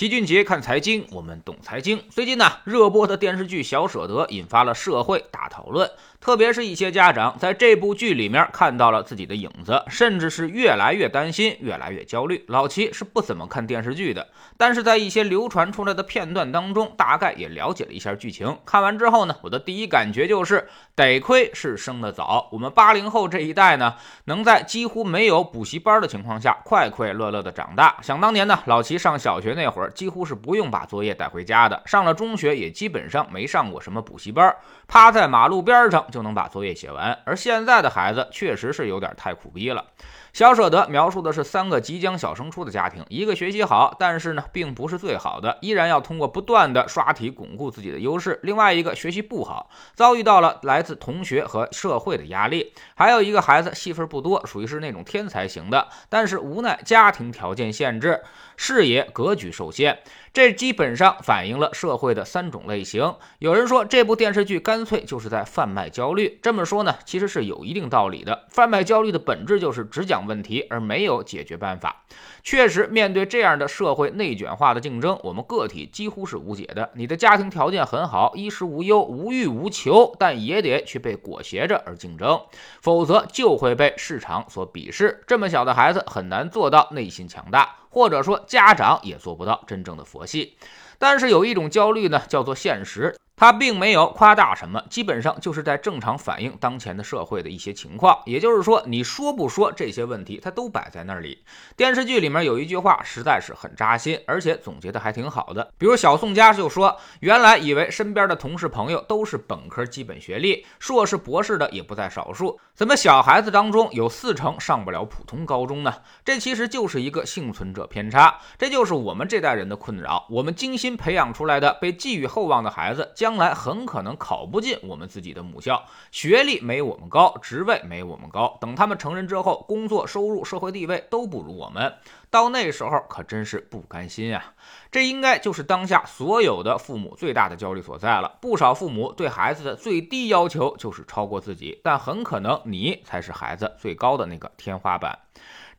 齐俊杰看财经，我们懂财经。最近呢，热播的电视剧《小舍得》引发了社会大讨论，特别是一些家长在这部剧里面看到了自己的影子，甚至是越来越担心，越来越焦虑。老齐是不怎么看电视剧的，但是在一些流传出来的片段当中，大概也了解了一下剧情。看完之后呢，我的第一感觉就是，得亏是生得早，我们八零后这一代呢，能在几乎没有补习班的情况下，快快乐乐的长大。想当年呢，老齐上小学那会儿。几乎是不用把作业带回家的。上了中学也基本上没上过什么补习班，趴在马路边上就能把作业写完。而现在的孩子确实是有点太苦逼了。小舍得描述的是三个即将小升初的家庭，一个学习好，但是呢并不是最好的，依然要通过不断的刷题巩固自己的优势；另外一个学习不好，遭遇到了来自同学和社会的压力；还有一个孩子戏份不多，属于是那种天才型的，但是无奈家庭条件限制，视野格局受限。这基本上反映了社会的三种类型。有人说这部电视剧干脆就是在贩卖焦虑。这么说呢，其实是有一定道理的。贩卖焦虑的本质就是只讲问题而没有解决办法。确实，面对这样的社会内卷化的竞争，我们个体几乎是无解的。你的家庭条件很好，衣食无忧，无欲无求，但也得去被裹挟着而竞争，否则就会被市场所鄙视。这么小的孩子很难做到内心强大。或者说，家长也做不到真正的佛系。但是有一种焦虑呢，叫做现实。他并没有夸大什么，基本上就是在正常反映当前的社会的一些情况。也就是说，你说不说这些问题，它都摆在那里。电视剧里面有一句话实在是很扎心，而且总结的还挺好的。比如小宋家就说：“原来以为身边的同事朋友都是本科基本学历，硕士博士的也不在少数，怎么小孩子当中有四成上不了普通高中呢？这其实就是一个幸存者偏差，这就是我们这代人的困扰。我们精心培养出来的被寄予厚望的孩子将。”将来很可能考不进我们自己的母校，学历没我们高，职位没我们高。等他们成人之后，工作、收入、社会地位都不如我们，到那时候可真是不甘心啊！这应该就是当下所有的父母最大的焦虑所在了。不少父母对孩子的最低要求就是超过自己，但很可能你才是孩子最高的那个天花板。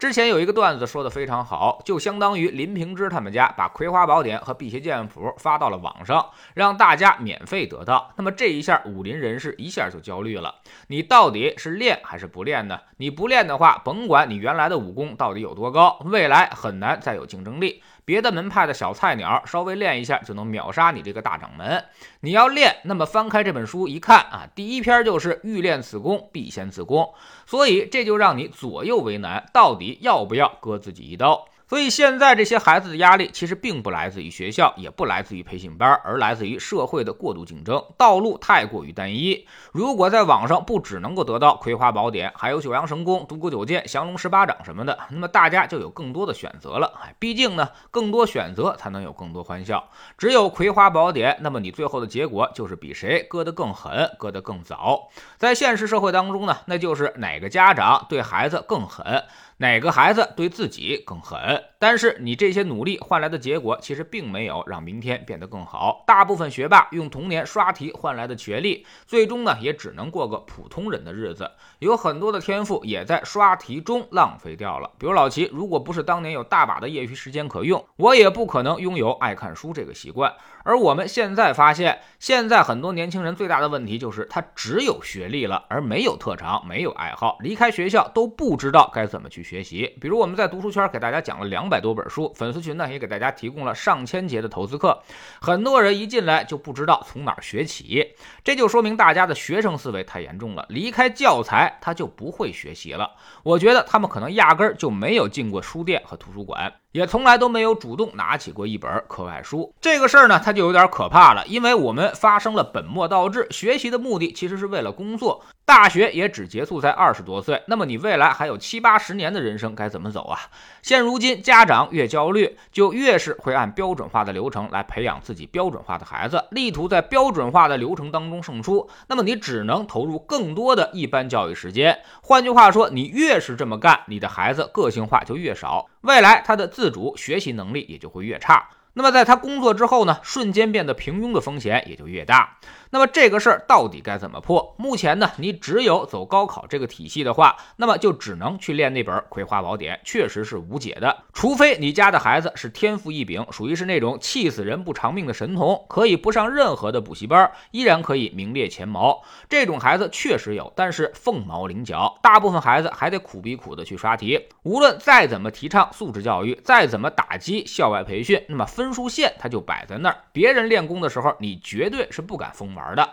之前有一个段子说的非常好，就相当于林平之他们家把《葵花宝典》和《辟邪剑谱》发到了网上，让大家免费得到。那么这一下，武林人士一下就焦虑了：你到底是练还是不练呢？你不练的话，甭管你原来的武功到底有多高，未来很难再有竞争力。别的门派的小菜鸟稍微练一下就能秒杀你这个大掌门。你要练，那么翻开这本书一看啊，第一篇就是欲练此功，必先自宫。所以这就让你左右为难，到底要不要割自己一刀？所以现在这些孩子的压力其实并不来自于学校，也不来自于培训班，而来自于社会的过度竞争，道路太过于单一。如果在网上不只能够得到《葵花宝典》，还有九阳神功、独孤九剑、降龙十八掌什么的，那么大家就有更多的选择了。哎，毕竟呢，更多选择才能有更多欢笑。只有《葵花宝典》，那么你最后的结果就是比谁割得更狠，割得更早。在现实社会当中呢，那就是哪个家长对孩子更狠。哪个孩子对自己更狠？但是你这些努力换来的结果，其实并没有让明天变得更好。大部分学霸用童年刷题换来的学历，最终呢也只能过个普通人的日子。有很多的天赋也在刷题中浪费掉了。比如老齐，如果不是当年有大把的业余时间可用，我也不可能拥有爱看书这个习惯。而我们现在发现，现在很多年轻人最大的问题就是他只有学历了，而没有特长，没有爱好，离开学校都不知道该怎么去学习。比如我们在读书圈给大家讲了两百多本书，粉丝群呢也给大家提供了上千节的投资课，很多人一进来就不知道从哪儿学起，这就说明大家的学生思维太严重了，离开教材他就不会学习了。我觉得他们可能压根儿就没有进过书店和图书馆。也从来都没有主动拿起过一本课外书，这个事儿呢，它就有点可怕了，因为我们发生了本末倒置，学习的目的其实是为了工作。大学也只结束在二十多岁，那么你未来还有七八十年的人生该怎么走啊？现如今家长越焦虑，就越是会按标准化的流程来培养自己标准化的孩子，力图在标准化的流程当中胜出。那么你只能投入更多的一般教育时间。换句话说，你越是这么干，你的孩子个性化就越少，未来他的自主学习能力也就会越差。那么在他工作之后呢，瞬间变得平庸的风险也就越大。那么这个事儿到底该怎么破？目前呢，你只有走高考这个体系的话，那么就只能去练那本《葵花宝典》，确实是无解的。除非你家的孩子是天赋异禀，属于是那种气死人不偿命的神童，可以不上任何的补习班，依然可以名列前茅。这种孩子确实有，但是凤毛麟角。大部分孩子还得苦逼苦的去刷题。无论再怎么提倡素质教育，再怎么打击校外培训，那么分数线它就摆在那儿。别人练功的时候，你绝对是不敢疯。玩的，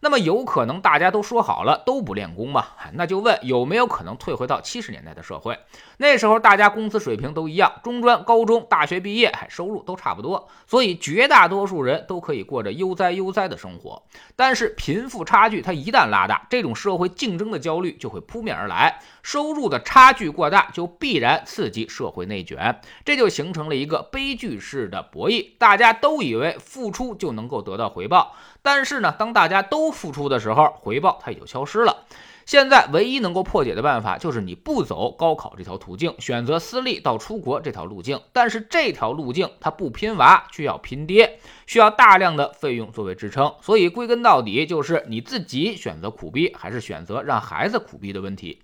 那么有可能大家都说好了都不练功吗？那就问有没有可能退回到七十年代的社会？那时候大家工资水平都一样，中专、高中、大学毕业，收入都差不多，所以绝大多数人都可以过着悠哉悠哉的生活。但是贫富差距它一旦拉大，这种社会竞争的焦虑就会扑面而来，收入的差距过大，就必然刺激社会内卷，这就形成了一个悲剧式的博弈。大家都以为付出就能够得到回报，但是呢，当大家都付出的时候，回报它也就消失了。现在唯一能够破解的办法，就是你不走高考这条途径，选择私立到出国这条路径。但是这条路径它不拼娃，却要拼爹，需要大量的费用作为支撑。所以归根到底，就是你自己选择苦逼，还是选择让孩子苦逼的问题。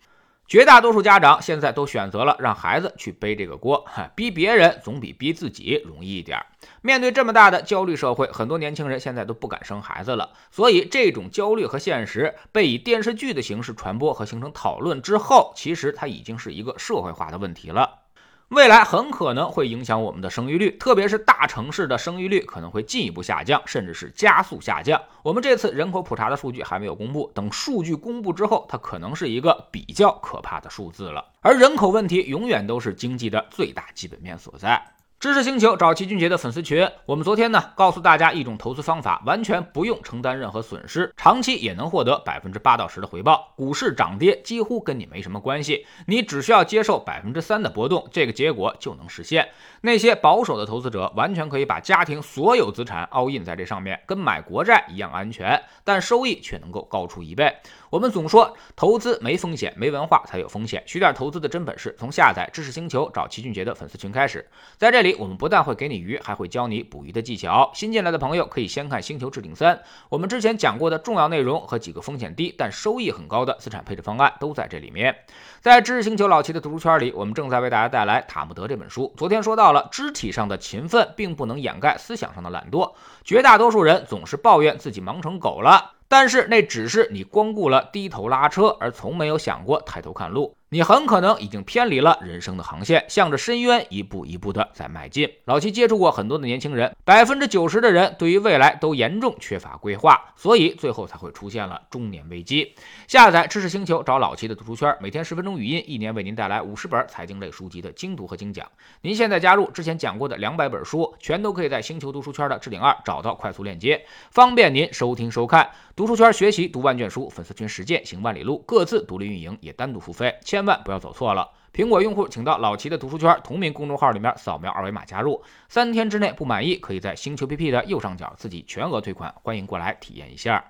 绝大多数家长现在都选择了让孩子去背这个锅，哈 逼别人总比逼自己容易一点。面对这么大的焦虑社会，很多年轻人现在都不敢生孩子了。所以，这种焦虑和现实被以电视剧的形式传播和形成讨论之后，其实它已经是一个社会化的问题了。未来很可能会影响我们的生育率，特别是大城市的生育率可能会进一步下降，甚至是加速下降。我们这次人口普查的数据还没有公布，等数据公布之后，它可能是一个比较可怕的数字了。而人口问题永远都是经济的最大基本面所在。知识星球找齐俊杰的粉丝群，我们昨天呢告诉大家一种投资方法，完全不用承担任何损失，长期也能获得百分之八到十的回报。股市涨跌几乎跟你没什么关系，你只需要接受百分之三的波动，这个结果就能实现。那些保守的投资者完全可以把家庭所有资产 all in 在这上面，跟买国债一样安全，但收益却能够高出一倍。我们总说投资没风险，没文化才有风险。学点投资的真本事，从下载知识星球找齐俊杰的粉丝群开始。在这里，我们不但会给你鱼，还会教你捕鱼的技巧。新进来的朋友可以先看《星球置顶三》，我们之前讲过的重要内容和几个风险低但收益很高的资产配置方案都在这里面。在知识星球老齐的读书圈里，我们正在为大家带来《塔木德》这本书。昨天说到了，肢体上的勤奋并不能掩盖思想上的懒惰。绝大多数人总是抱怨自己忙成狗了。但是那只是你光顾了低头拉车，而从没有想过抬头看路。你很可能已经偏离了人生的航线，向着深渊一步一步的在迈进。老七接触过很多的年轻人，百分之九十的人对于未来都严重缺乏规划，所以最后才会出现了中年危机。下载知识星球，找老七的读书圈，每天十分钟语音，一年为您带来五十本财经类书籍的精读和精讲。您现在加入之前讲过的两百本书，全都可以在星球读书圈的置顶二找到快速链接，方便您收听收看。读书圈学习读万卷书，粉丝群实践行万里路，各自独立运营也单独付费。千万不要走错了！苹果用户请到老齐的读书圈同名公众号里面扫描二维码加入，三天之内不满意，可以在星球 PP 的右上角自己全额退款，欢迎过来体验一下。